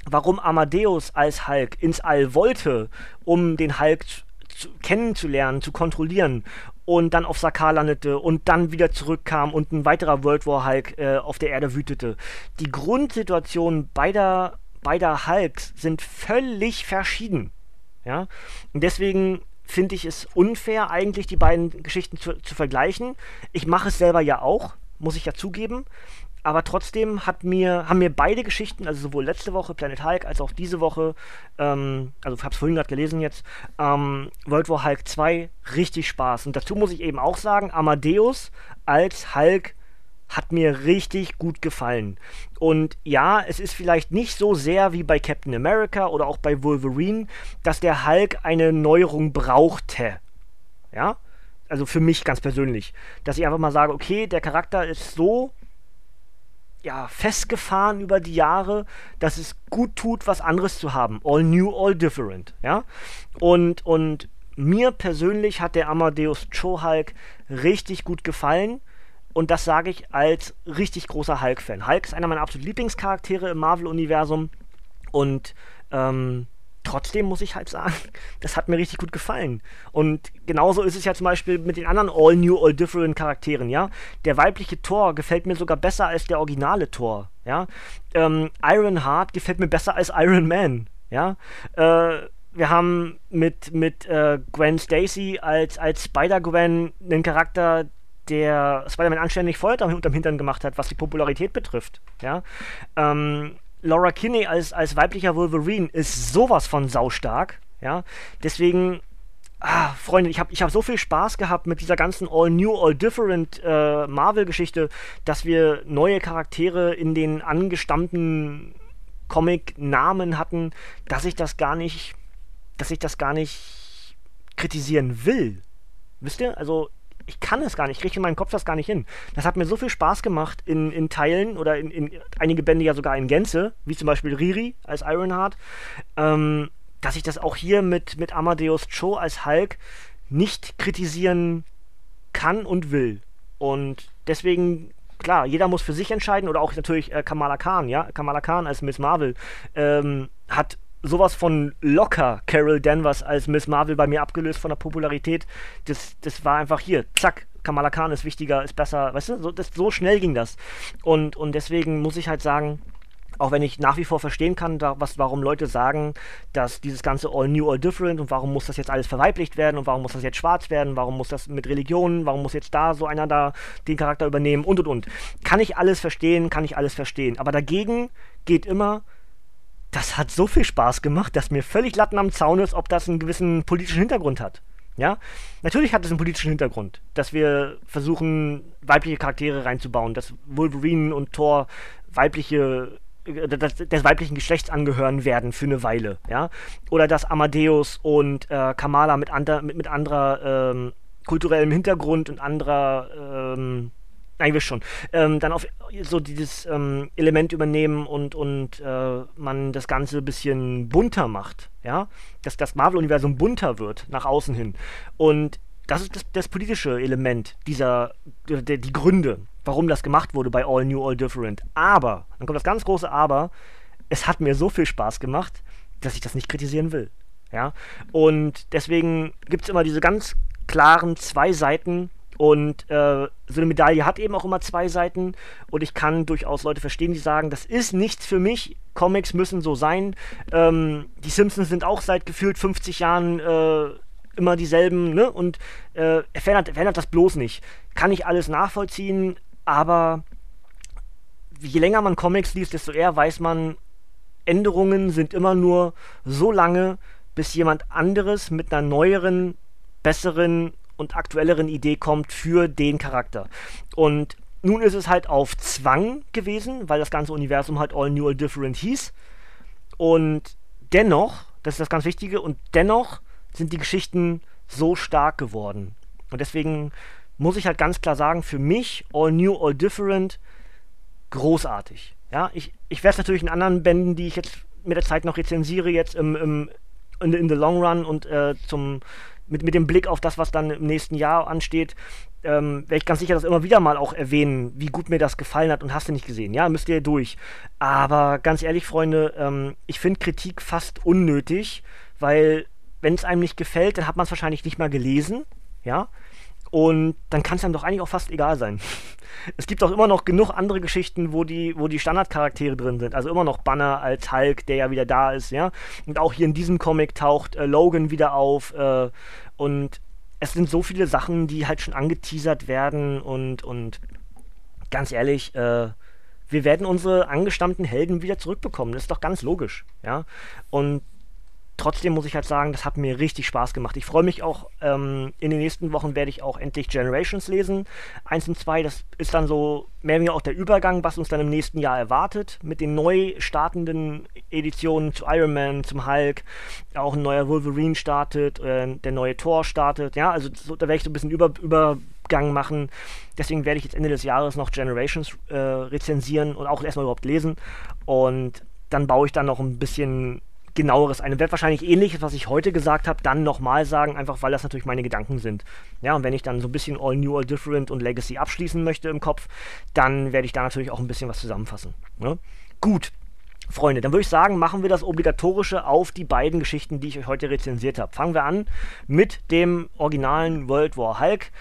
warum Amadeus als Hulk ins All wollte, um den Hulk zu, kennenzulernen, zu kontrollieren und dann auf Sakar landete und dann wieder zurückkam und ein weiterer World War Hulk äh, auf der Erde wütete. Die Grundsituationen beider, beider Hulks sind völlig verschieden. Ja? Und deswegen finde ich es unfair, eigentlich die beiden Geschichten zu, zu vergleichen. Ich mache es selber ja auch, muss ich ja zugeben aber trotzdem hat mir, haben mir beide Geschichten, also sowohl letzte Woche Planet Hulk als auch diese Woche, ähm, also ich habe es vorhin gerade gelesen jetzt, ähm, World War Hulk 2 richtig Spaß. Und dazu muss ich eben auch sagen, Amadeus als Hulk hat mir richtig gut gefallen. Und ja, es ist vielleicht nicht so sehr wie bei Captain America oder auch bei Wolverine, dass der Hulk eine Neuerung brauchte. Ja? Also für mich ganz persönlich. Dass ich einfach mal sage, okay, der Charakter ist so ja, festgefahren über die Jahre, dass es gut tut, was anderes zu haben. All new, all different, ja. Und, und mir persönlich hat der Amadeus Cho Hulk richtig gut gefallen. und das sage ich als richtig großer Hulk-Fan. Hulk ist einer meiner absoluten Lieblingscharaktere im Marvel-Universum und ähm, trotzdem muss ich halt sagen, das hat mir richtig gut gefallen. Und genauso ist es ja zum Beispiel mit den anderen All New, All Different Charakteren, ja. Der weibliche Thor gefällt mir sogar besser als der originale Thor, ja. Ähm, Ironheart gefällt mir besser als Iron Man, ja. Äh, wir haben mit, mit äh, Gwen Stacy als, als Spider-Gwen einen Charakter, der Spider-Man anständig Feuer unterm Hintern gemacht hat, was die Popularität betrifft. Ja? Ähm, Laura Kinney als, als weiblicher Wolverine ist sowas von saustark. Ja? Deswegen, ah, Freunde, ich habe ich hab so viel Spaß gehabt mit dieser ganzen All New, All Different äh, Marvel-Geschichte, dass wir neue Charaktere in den angestammten Comic-Namen hatten, dass ich das gar nicht, dass ich das gar nicht kritisieren will. Wisst ihr? Also ich kann es gar nicht, ich kriege in meinem Kopf das gar nicht hin. Das hat mir so viel Spaß gemacht in, in Teilen oder in, in einige Bände ja sogar in Gänze, wie zum Beispiel Riri als Ironheart, ähm, dass ich das auch hier mit, mit Amadeus Cho als Hulk nicht kritisieren kann und will. Und deswegen, klar, jeder muss für sich entscheiden oder auch natürlich äh, Kamala Khan, ja, Kamala Khan als Miss Marvel ähm, hat sowas von locker Carol Danvers als Miss Marvel bei mir abgelöst von der Popularität. Das, das war einfach hier, zack, Kamala Khan ist wichtiger, ist besser, weißt du, so, das, so schnell ging das. Und, und deswegen muss ich halt sagen, auch wenn ich nach wie vor verstehen kann, da, was, warum Leute sagen, dass dieses ganze All New, All Different und warum muss das jetzt alles verweiblicht werden und warum muss das jetzt schwarz werden, warum muss das mit Religionen, warum muss jetzt da so einer da den Charakter übernehmen und und und. Kann ich alles verstehen, kann ich alles verstehen. Aber dagegen geht immer, das hat so viel Spaß gemacht, dass mir völlig Latten am Zaun ist, ob das einen gewissen politischen Hintergrund hat. Ja, natürlich hat es einen politischen Hintergrund, dass wir versuchen, weibliche Charaktere reinzubauen, dass Wolverine und Thor weibliche äh, des, des weiblichen Geschlechts angehören werden für eine Weile, ja, oder dass Amadeus und äh, Kamala mit, ander, mit, mit anderer ähm, kulturellem Hintergrund und anderer ähm, Wir schon. Ähm, dann auf so dieses ähm, Element übernehmen und, und äh, man das Ganze ein bisschen bunter macht, ja, dass das Marvel-Universum bunter wird nach außen hin. Und das ist das, das politische Element dieser, der, die Gründe, warum das gemacht wurde bei All New, All Different. Aber, dann kommt das ganz große Aber, es hat mir so viel Spaß gemacht, dass ich das nicht kritisieren will. Ja, und deswegen gibt es immer diese ganz klaren zwei Seiten und äh, so eine Medaille hat eben auch immer zwei Seiten. Und ich kann durchaus Leute verstehen, die sagen, das ist nichts für mich. Comics müssen so sein. Ähm, die Simpsons sind auch seit gefühlt 50 Jahren äh, immer dieselben. Ne? Und äh, er verändert, verändert das bloß nicht. Kann ich alles nachvollziehen, aber je länger man Comics liest, desto eher weiß man, Änderungen sind immer nur so lange, bis jemand anderes mit einer neueren, besseren und aktuelleren Idee kommt für den Charakter. Und nun ist es halt auf Zwang gewesen, weil das ganze Universum halt All New, All Different hieß. Und dennoch, das ist das ganz Wichtige, und dennoch sind die Geschichten so stark geworden. Und deswegen muss ich halt ganz klar sagen, für mich All New, All Different großartig. Ja, ich, ich werde es natürlich in anderen Bänden, die ich jetzt mit der Zeit noch rezensiere, jetzt im, im in, in the long run und äh, zum mit, mit dem Blick auf das, was dann im nächsten Jahr ansteht, ähm, wäre ich ganz sicher, dass immer wieder mal auch erwähnen, wie gut mir das gefallen hat und hast du nicht gesehen. Ja, müsst ihr durch. Aber ganz ehrlich, Freunde, ähm, ich finde Kritik fast unnötig, weil wenn es einem nicht gefällt, dann hat man es wahrscheinlich nicht mal gelesen. Ja, und dann kann es einem doch eigentlich auch fast egal sein. es gibt auch immer noch genug andere Geschichten, wo die, wo die Standardcharaktere drin sind. Also immer noch Banner als Hulk, der ja wieder da ist, ja. Und auch hier in diesem Comic taucht äh, Logan wieder auf. Äh, und es sind so viele Sachen, die halt schon angeteasert werden und, und ganz ehrlich, äh, wir werden unsere angestammten Helden wieder zurückbekommen. Das ist doch ganz logisch, ja. Und trotzdem muss ich halt sagen, das hat mir richtig Spaß gemacht. Ich freue mich auch, ähm, in den nächsten Wochen werde ich auch endlich Generations lesen. Eins und zwei, das ist dann so mehr oder weniger auch der Übergang, was uns dann im nächsten Jahr erwartet. Mit den neu startenden Editionen zu Iron Man, zum Hulk, auch ein neuer Wolverine startet, äh, der neue Thor startet. Ja, also so, da werde ich so ein bisschen über, Übergang machen. Deswegen werde ich jetzt Ende des Jahres noch Generations äh, rezensieren und auch erstmal überhaupt lesen. Und dann baue ich dann noch ein bisschen genaueres ein. werde wahrscheinlich ähnliches, was ich heute gesagt habe, dann nochmal sagen, einfach weil das natürlich meine Gedanken sind. Ja, und wenn ich dann so ein bisschen All New, All Different und Legacy abschließen möchte im Kopf, dann werde ich da natürlich auch ein bisschen was zusammenfassen. Ne? Gut. Freunde, dann würde ich sagen, machen wir das Obligatorische auf die beiden Geschichten, die ich euch heute rezensiert habe. Fangen wir an mit dem originalen World War Hulk.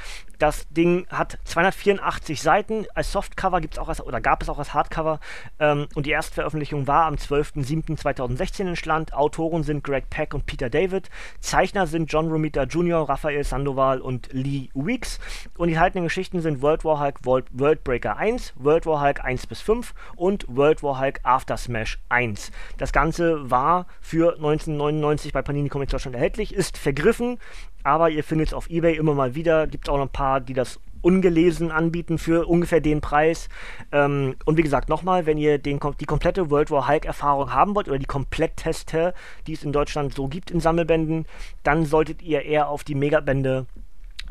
Das Ding hat 284 Seiten. Als Softcover gibt es auch als, oder gab es auch als Hardcover. Ähm, und die Erstveröffentlichung war am 12.07.2016 in Land. Autoren sind Greg Peck und Peter David. Zeichner sind John Romita Jr., Raphael Sandoval und Lee Weeks. Und die enthaltenen Geschichten sind World War Hulk World, World Breaker 1, World War Hulk 1 bis 5 und World War Hulk After Smash 1. Das Ganze war für 1999 bei Panini Comics Deutschland erhältlich, ist vergriffen aber ihr findet es auf Ebay immer mal wieder. Gibt auch noch ein paar, die das ungelesen anbieten für ungefähr den Preis. Ähm, und wie gesagt, nochmal, wenn ihr den, die komplette World War Hulk-Erfahrung haben wollt oder die Komplettteste, die es in Deutschland so gibt in Sammelbänden, dann solltet ihr eher auf die Megabände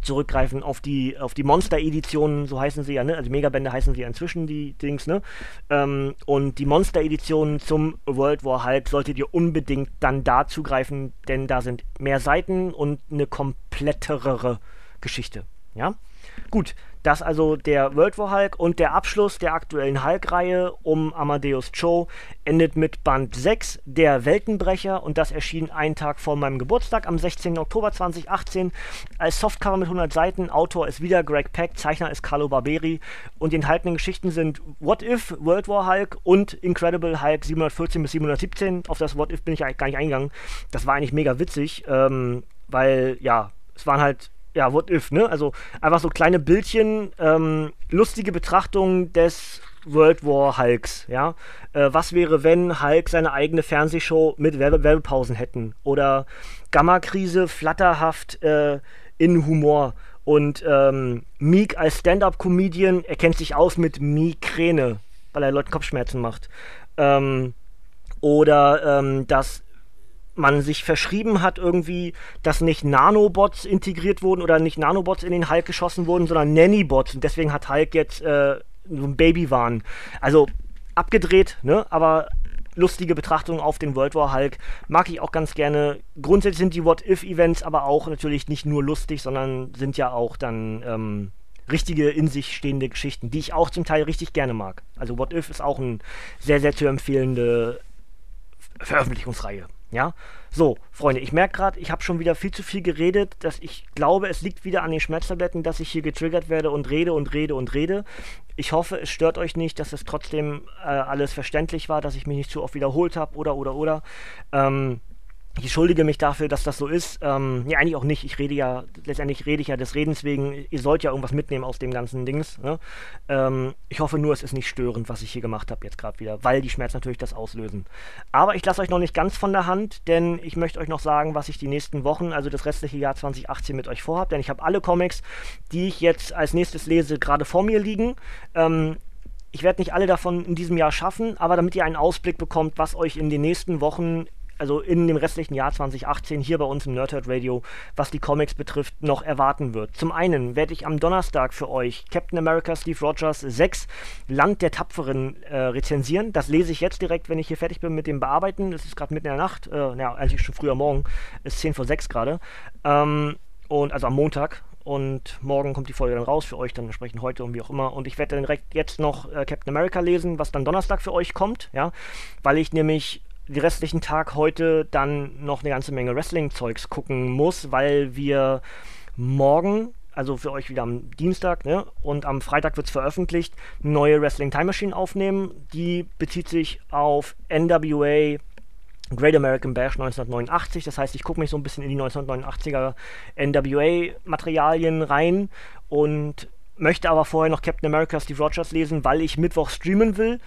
zurückgreifen auf die, auf die Monster-Editionen, so heißen sie ja, ne? Also Megabände heißen sie ja inzwischen, die Dings, ne? Ähm, und die Monster-Editionen zum World War Hulk solltet ihr unbedingt dann da zugreifen, denn da sind mehr Seiten und eine komplettere Geschichte. Ja? Gut, das also der World War Hulk und der Abschluss der aktuellen Hulk-Reihe um Amadeus Cho endet mit Band 6, der Weltenbrecher, und das erschien einen Tag vor meinem Geburtstag am 16. Oktober 2018 als Softcover mit 100 Seiten. Autor ist wieder Greg Peck, Zeichner ist Carlo Barberi und die enthaltenen Geschichten sind What If, World War Hulk und Incredible Hulk 714 bis 717. Auf das What If bin ich eigentlich gar nicht eingegangen. Das war eigentlich mega witzig, ähm, weil ja, es waren halt ja, what if, ne? Also einfach so kleine Bildchen, ähm, lustige Betrachtungen des World War Hulks, ja. Äh, was wäre, wenn Hulk seine eigene Fernsehshow mit Werbe Werbepausen hätten? Oder Gamma-Krise flatterhaft äh, in Humor. Und ähm, Meek als Stand-Up-Comedian erkennt sich aus mit Migräne, weil er Leuten Kopfschmerzen macht. Ähm, oder ähm, dass man sich verschrieben hat irgendwie, dass nicht Nanobots integriert wurden oder nicht Nanobots in den Hulk geschossen wurden, sondern Nannybots. Und deswegen hat Hulk jetzt äh, so ein Babywahn. Also abgedreht, ne? Aber lustige Betrachtung auf den World War Hulk mag ich auch ganz gerne. Grundsätzlich sind die What-If-Events aber auch natürlich nicht nur lustig, sondern sind ja auch dann ähm, richtige in sich stehende Geschichten, die ich auch zum Teil richtig gerne mag. Also What If ist auch eine sehr, sehr zu empfehlende Veröffentlichungsreihe. Ja, so, Freunde, ich merke gerade, ich habe schon wieder viel zu viel geredet, dass ich glaube, es liegt wieder an den Schmerztabletten, dass ich hier getriggert werde und rede und rede und rede. Ich hoffe, es stört euch nicht, dass es trotzdem äh, alles verständlich war, dass ich mich nicht zu oft wiederholt habe oder oder oder. Ähm, ich entschuldige mich dafür, dass das so ist. Ähm, nee, eigentlich auch nicht. Ich rede ja, letztendlich rede ich ja des Redens wegen, ihr sollt ja irgendwas mitnehmen aus dem ganzen Dings. Ne? Ähm, ich hoffe nur, es ist nicht störend, was ich hier gemacht habe jetzt gerade wieder, weil die Schmerzen natürlich das auslösen. Aber ich lasse euch noch nicht ganz von der Hand, denn ich möchte euch noch sagen, was ich die nächsten Wochen, also das restliche Jahr 2018 mit euch vorhabe, denn ich habe alle Comics, die ich jetzt als nächstes lese, gerade vor mir liegen. Ähm, ich werde nicht alle davon in diesem Jahr schaffen, aber damit ihr einen Ausblick bekommt, was euch in den nächsten Wochen also in dem restlichen Jahr 2018 hier bei uns im Nerdhurt Radio, was die Comics betrifft, noch erwarten wird. Zum einen werde ich am Donnerstag für euch Captain America Steve Rogers 6 Land der Tapferen äh, rezensieren. Das lese ich jetzt direkt, wenn ich hier fertig bin mit dem Bearbeiten. Es ist gerade mitten in der Nacht, äh, ja, eigentlich schon früher Morgen, ist 10 vor 6 gerade. Ähm, und also am Montag, und morgen kommt die Folge dann raus für euch, dann entsprechend heute und wie auch immer. Und ich werde dann direkt jetzt noch äh, Captain America lesen, was dann Donnerstag für euch kommt, ja, weil ich nämlich die restlichen Tag heute dann noch eine ganze Menge Wrestling-Zeugs gucken muss, weil wir morgen, also für euch wieder am Dienstag, ne, und am Freitag wird es veröffentlicht, neue Wrestling Time Machine aufnehmen. Die bezieht sich auf NWA Great American Bash 1989. Das heißt, ich gucke mich so ein bisschen in die 1989er NWA-Materialien rein und möchte aber vorher noch Captain America Steve Rogers lesen, weil ich Mittwoch streamen will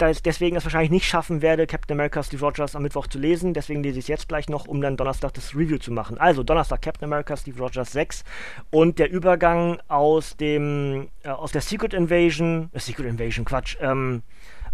deswegen es wahrscheinlich nicht schaffen werde, Captain America Steve Rogers am Mittwoch zu lesen. Deswegen lese ich es jetzt gleich noch, um dann Donnerstag das Review zu machen. Also Donnerstag Captain America Steve Rogers 6 und der Übergang aus dem äh, aus der Secret Invasion, äh, Secret Invasion Quatsch. Ähm,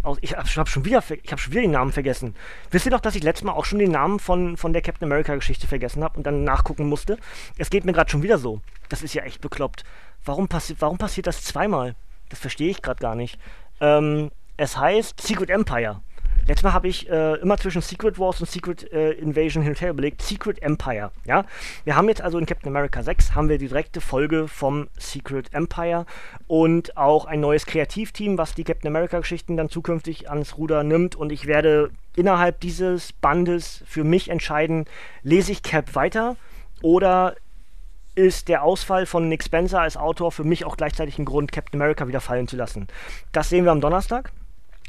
aus, ich habe hab schon wieder schon wieder den Namen vergessen. Wisst ihr doch, dass ich letztes Mal auch schon den Namen von von der Captain America Geschichte vergessen habe und dann nachgucken musste? Es geht mir gerade schon wieder so. Das ist ja echt bekloppt. Warum passiert warum passiert das zweimal? Das verstehe ich gerade gar nicht. Ähm, es heißt Secret Empire. Letztes Mal habe ich äh, immer zwischen Secret Wars und Secret äh, Invasion hin und her überlegt. Secret Empire, ja. Wir haben jetzt also in Captain America 6 haben wir die direkte Folge vom Secret Empire und auch ein neues Kreativteam, was die Captain America Geschichten dann zukünftig ans Ruder nimmt und ich werde innerhalb dieses Bandes für mich entscheiden, lese ich Cap weiter oder ist der Ausfall von Nick Spencer als Autor für mich auch gleichzeitig ein Grund, Captain America wieder fallen zu lassen. Das sehen wir am Donnerstag.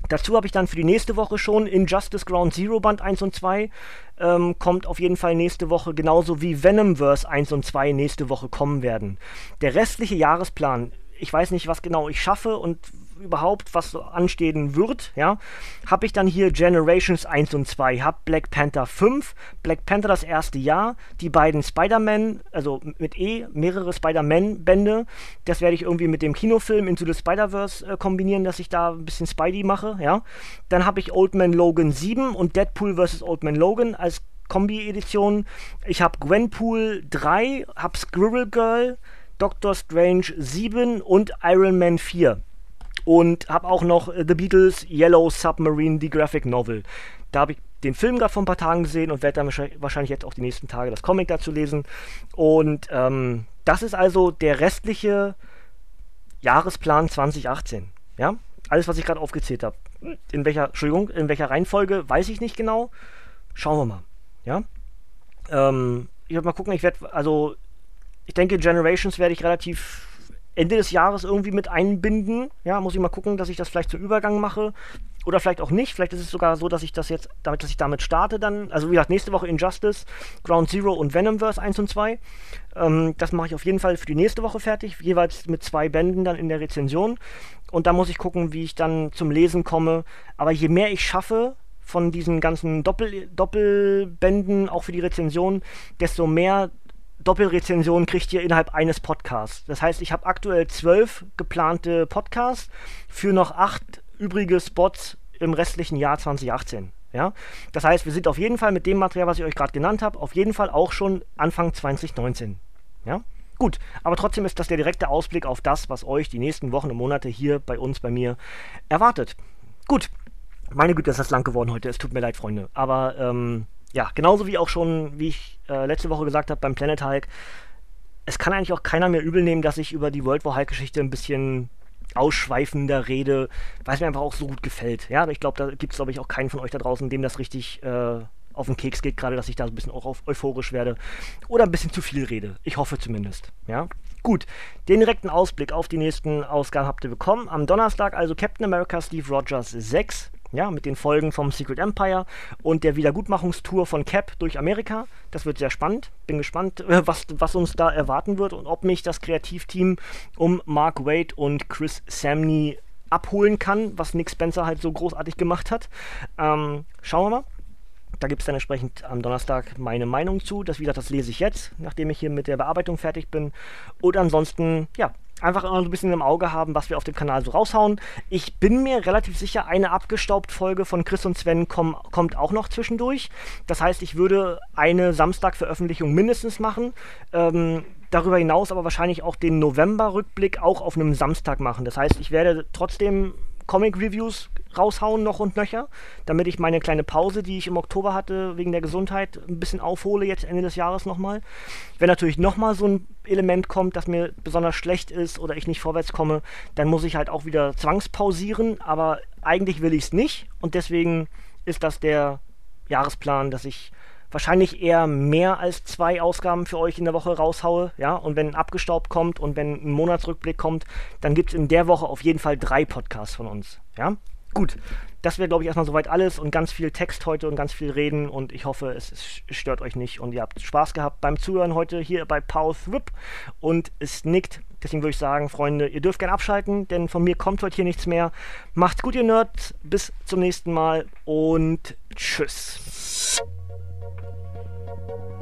Dazu habe ich dann für die nächste Woche schon Injustice Ground Zero Band 1 und 2. Ähm, kommt auf jeden Fall nächste Woche, genauso wie Venomverse 1 und 2 nächste Woche kommen werden. Der restliche Jahresplan, ich weiß nicht, was genau ich schaffe und überhaupt, was so anstehen wird, ja, habe ich dann hier Generations 1 und 2, habe Black Panther 5, Black Panther das erste Jahr, die beiden Spider-Man, also mit E, mehrere Spider-Man-Bände, das werde ich irgendwie mit dem Kinofilm Into the Spider-Verse äh, kombinieren, dass ich da ein bisschen Spidey mache, ja. Dann habe ich Old Man Logan 7 und Deadpool vs. Old Man Logan als Kombi-Edition. Ich habe Gwenpool 3, habe Squirrel Girl, Doctor Strange 7 und Iron Man 4 und habe auch noch äh, The Beatles Yellow Submarine, die Graphic Novel. Da habe ich den Film gerade vor ein paar Tagen gesehen und werde dann wahrscheinlich jetzt auch die nächsten Tage das Comic dazu lesen. Und ähm, das ist also der restliche Jahresplan 2018. Ja, alles, was ich gerade aufgezählt habe. In welcher, Entschuldigung, in welcher Reihenfolge, weiß ich nicht genau. Schauen wir mal. Ja. Ähm, ich werde mal gucken, ich werde, also, ich denke, Generations werde ich relativ Ende des Jahres irgendwie mit einbinden. Ja, muss ich mal gucken, dass ich das vielleicht zum Übergang mache. Oder vielleicht auch nicht. Vielleicht ist es sogar so, dass ich das jetzt, damit, dass ich damit starte dann. Also wie gesagt, nächste Woche Injustice, Ground Zero und Venomverse 1 und 2. Ähm, das mache ich auf jeden Fall für die nächste Woche fertig. Jeweils mit zwei Bänden dann in der Rezension. Und da muss ich gucken, wie ich dann zum Lesen komme. Aber je mehr ich schaffe, von diesen ganzen Doppel Doppelbänden, auch für die Rezension, desto mehr Doppelrezensionen kriegt ihr innerhalb eines Podcasts. Das heißt, ich habe aktuell zwölf geplante Podcasts für noch acht übrige Spots im restlichen Jahr 2018. Ja? Das heißt, wir sind auf jeden Fall mit dem Material, was ich euch gerade genannt habe, auf jeden Fall auch schon Anfang 2019. Ja? Gut, aber trotzdem ist das der direkte Ausblick auf das, was euch die nächsten Wochen und Monate hier bei uns, bei mir erwartet. Gut, meine Güte, ist das lang geworden heute. Es tut mir leid, Freunde. Aber ähm, ja, genauso wie auch schon, wie ich äh, letzte Woche gesagt habe beim Planet Hulk, es kann eigentlich auch keiner mehr übel nehmen, dass ich über die World War Hulk-Geschichte ein bisschen ausschweifender rede, weil es mir einfach auch so gut gefällt. Ja, ich glaube, da gibt es, glaube ich, auch keinen von euch da draußen, dem das richtig äh, auf den Keks geht, gerade, dass ich da ein bisschen auch euphorisch werde oder ein bisschen zu viel rede. Ich hoffe zumindest. Ja, gut. Den direkten Ausblick auf die nächsten Ausgaben habt ihr bekommen. Am Donnerstag also Captain America Steve Rogers 6 ja, mit den Folgen vom Secret Empire und der Wiedergutmachungstour von Cap durch Amerika. Das wird sehr spannend. Bin gespannt, was, was uns da erwarten wird und ob mich das Kreativteam um Mark Wade und Chris Samney abholen kann, was Nick Spencer halt so großartig gemacht hat. Ähm, schauen wir mal. Da gibt es dann entsprechend am Donnerstag meine Meinung zu. Das, wie gesagt, das lese ich jetzt, nachdem ich hier mit der Bearbeitung fertig bin. Und ansonsten, ja, einfach immer so ein bisschen im Auge haben, was wir auf dem Kanal so raushauen. Ich bin mir relativ sicher, eine abgestaubt Folge von Chris und Sven komm, kommt auch noch zwischendurch. Das heißt, ich würde eine Samstag-Veröffentlichung mindestens machen. Ähm, darüber hinaus aber wahrscheinlich auch den November-Rückblick auch auf einem Samstag machen. Das heißt, ich werde trotzdem Comic-Reviews raushauen noch und nöcher, damit ich meine kleine Pause, die ich im Oktober hatte, wegen der Gesundheit, ein bisschen aufhole jetzt Ende des Jahres nochmal. Wenn natürlich nochmal so ein Element kommt, das mir besonders schlecht ist oder ich nicht vorwärts komme, dann muss ich halt auch wieder zwangspausieren, aber eigentlich will ich es nicht und deswegen ist das der Jahresplan, dass ich wahrscheinlich eher mehr als zwei Ausgaben für euch in der Woche raushaue, ja, und wenn abgestaubt kommt und wenn ein Monatsrückblick kommt, dann gibt es in der Woche auf jeden Fall drei Podcasts von uns, ja. Gut, das wäre, glaube ich, erstmal soweit alles und ganz viel Text heute und ganz viel Reden und ich hoffe, es, es, stört euch nicht und ihr habt Spaß gehabt beim Zuhören heute hier bei Power Thrip und es nickt. Deswegen würde ich sagen, Freunde, ihr dürft gerne abschalten, denn von mir kommt heute hier nichts mehr. Macht's gut, ihr Nerds. Bis zum nächsten Mal und tschüss. Thank you.